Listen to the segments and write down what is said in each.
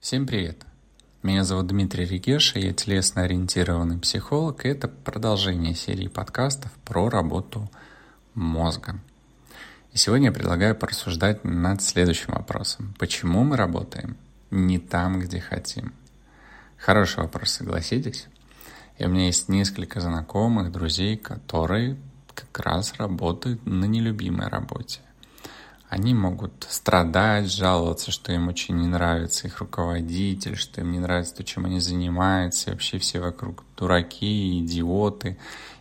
Всем привет! Меня зовут Дмитрий Регеша, я телесно-ориентированный психолог, и это продолжение серии подкастов про работу мозга. И сегодня я предлагаю порассуждать над следующим вопросом. Почему мы работаем не там, где хотим? Хороший вопрос, согласитесь? И у меня есть несколько знакомых, друзей, которые как раз работают на нелюбимой работе. Они могут страдать, жаловаться, что им очень не нравится их руководитель, что им не нравится то, чем они занимаются, и вообще все вокруг дураки, идиоты,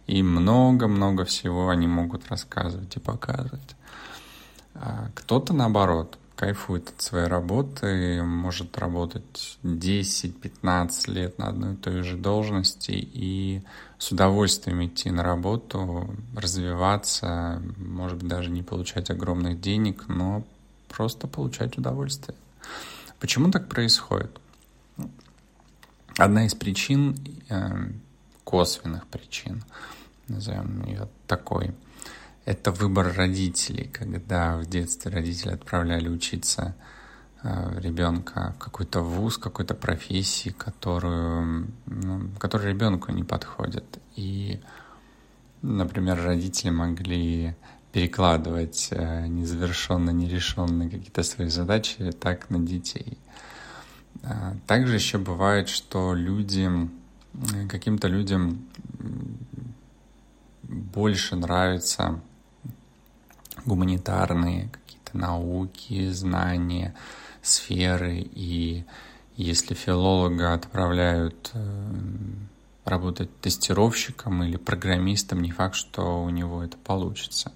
и много-много всего они могут рассказывать и показывать. А кто-то, наоборот, кайфует от своей работы, может работать 10-15 лет на одной и той же должности и с удовольствием идти на работу, развиваться, может быть, даже не получать огромных денег, но просто получать удовольствие. Почему так происходит? Одна из причин, э, косвенных причин, назовем ее такой – это выбор родителей, когда в детстве родители отправляли учиться э, ребенка в какой-то вуз, какой-то профессии, которую, ну, которая ребенку не подходит. И, например, родители могли перекладывать э, незавершенно нерешенные какие-то свои задачи так на детей. Э, также еще бывает, что люди, каким-то людям больше нравится гуманитарные какие-то науки, знания, сферы. И если филолога отправляют э, работать тестировщиком или программистом, не факт, что у него это получится.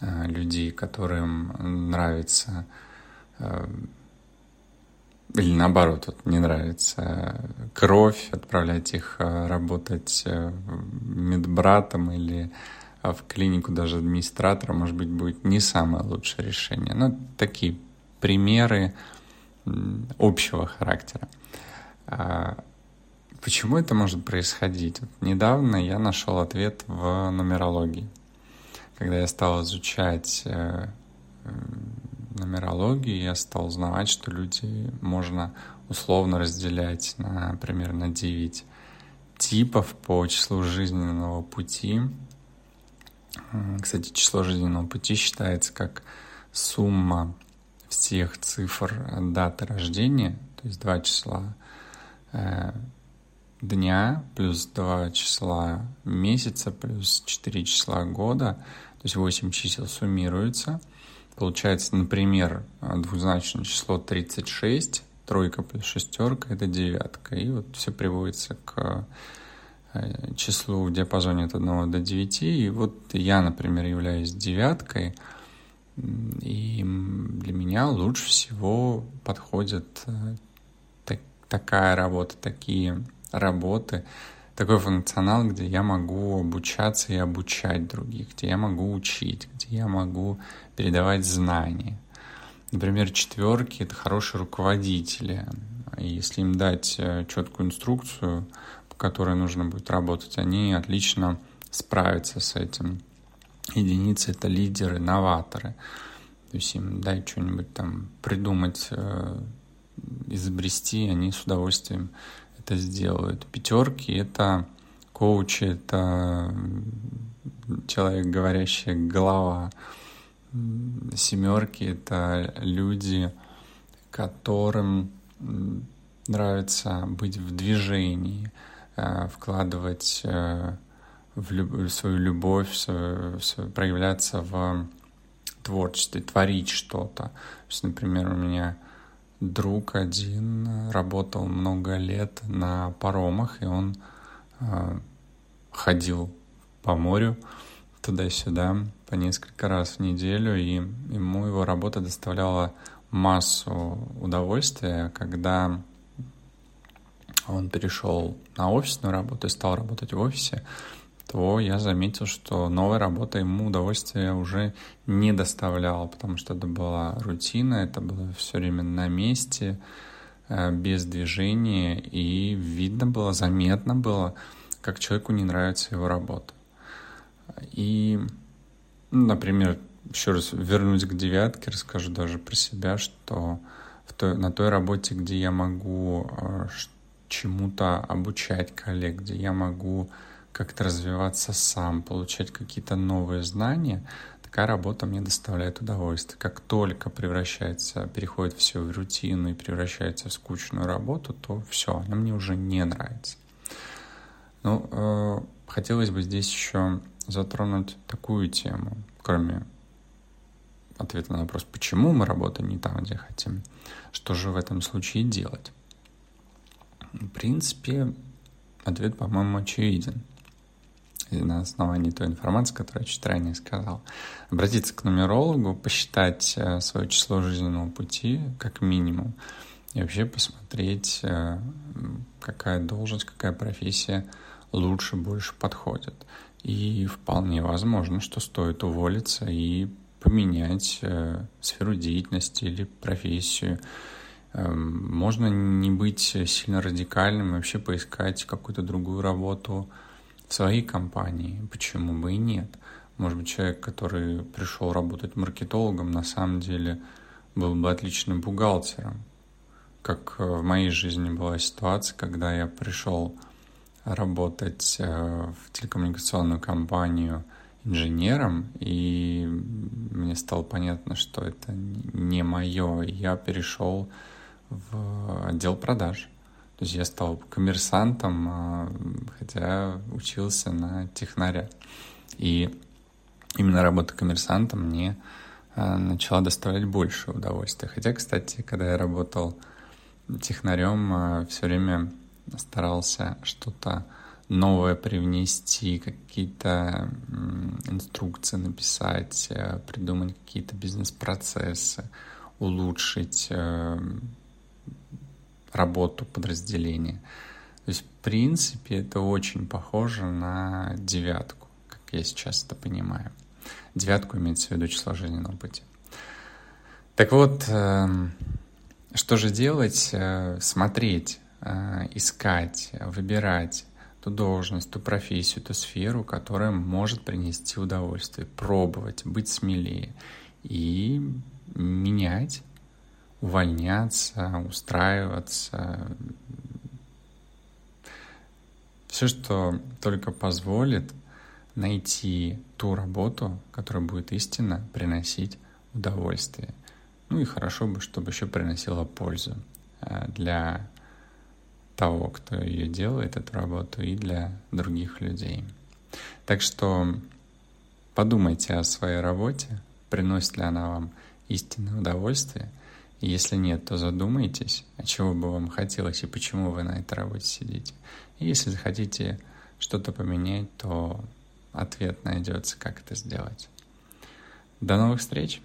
Э, людей, которым нравится э, или наоборот, вот не нравится кровь, отправлять их работать медбратом или в клинику даже администратора, может быть, будет не самое лучшее решение. Но такие примеры общего характера. А почему это может происходить? Вот недавно я нашел ответ в нумерологии. Когда я стал изучать э, нумерологию, я стал узнавать, что люди можно условно разделять, например, на 9 типов по числу жизненного пути кстати, число жизненного пути считается как сумма всех цифр даты рождения, то есть два числа э, дня плюс два числа месяца плюс четыре числа года, то есть восемь чисел суммируются. Получается, например, двузначное число 36, тройка плюс шестерка — это девятка. И вот все приводится к Э, числу в диапазоне от 1 до 9. И вот я, например, являюсь девяткой, и для меня лучше всего подходит э, так, такая работа, такие работы, такой функционал, где я могу обучаться и обучать других, где я могу учить, где я могу передавать знания. Например, четверки — это хорошие руководители. И если им дать э, четкую инструкцию, которой нужно будет работать, они отлично справятся с этим. Единицы — это лидеры, новаторы. То есть им дай что-нибудь там придумать, э, изобрести, они с удовольствием это сделают. Пятерки — это коучи, это человек, говорящая голова. Семерки — это люди, которым нравится быть в движении, вкладывать э, в люб- свою любовь, проявляться в творчестве, творить что-то. То есть, например, у меня друг один работал много лет на паромах, и он э, ходил по морю туда-сюда по несколько раз в неделю, и ему его работа доставляла массу удовольствия, когда он перешел на офисную работу и стал работать в офисе, то я заметил, что новая работа ему удовольствия уже не доставляла, потому что это была рутина, это было все время на месте, э, без движения, и видно было, заметно было, как человеку не нравится его работа. И, например, еще раз вернусь к девятке, расскажу даже про себя, что в той, на той работе, где я могу э, чему-то обучать коллег, где я могу как-то развиваться сам, получать какие-то новые знания, такая работа мне доставляет удовольствие. Как только превращается, переходит все в рутину и превращается в скучную работу, то все, она мне уже не нравится. Ну, э, хотелось бы здесь еще затронуть такую тему, кроме ответа на вопрос, почему мы работаем не там, где хотим, что же в этом случае делать. В принципе, ответ, по-моему, очевиден на основании той информации, которую я чуть ранее сказал. Обратиться к нумерологу, посчитать э, свое число жизненного пути как минимум, и вообще посмотреть, э, какая должность, какая профессия лучше, больше подходит. И вполне возможно, что стоит уволиться и поменять э, сферу деятельности или профессию. Эм, можно не быть сильно радикальным и вообще поискать какую-то другую работу в своей компании. Почему бы и нет? Может быть, человек, который пришел работать маркетологом, на самом деле был бы отличным бухгалтером. Как э, в моей жизни была ситуация, когда я пришел работать э, в телекоммуникационную компанию инженером, и мне стало понятно, что это не мое. Я перешел в отдел продаж. То есть я стал коммерсантом, а, хотя учился на технаря. И именно работа коммерсантом мне а, начала доставлять больше удовольствия. Хотя, кстати, когда я работал технарем, а, все время старался что-то новое привнести, какие-то инструкции написать, придумать какие-то бизнес-процессы, улучшить работу подразделения. То есть, в принципе, это очень похоже на девятку, как я сейчас это понимаю. Девятку имеется в виду число жизненного пути. Так вот, эм, что же делать? Э, смотреть, э, искать, выбирать ту должность, ту профессию, ту сферу, которая может принести удовольствие, пробовать, быть смелее и увольняться, устраиваться. Все, что только позволит найти ту работу, которая будет истинно приносить удовольствие. Ну и хорошо бы, чтобы еще приносила пользу э, для того, кто ее делает, эту работу, и для других людей. Так что подумайте о своей работе, приносит ли она вам истинное удовольствие – если нет, то задумайтесь, а чего бы вам хотелось и почему вы на этой работе сидите. И если захотите что-то поменять, то ответ найдется, как это сделать. До новых встреч!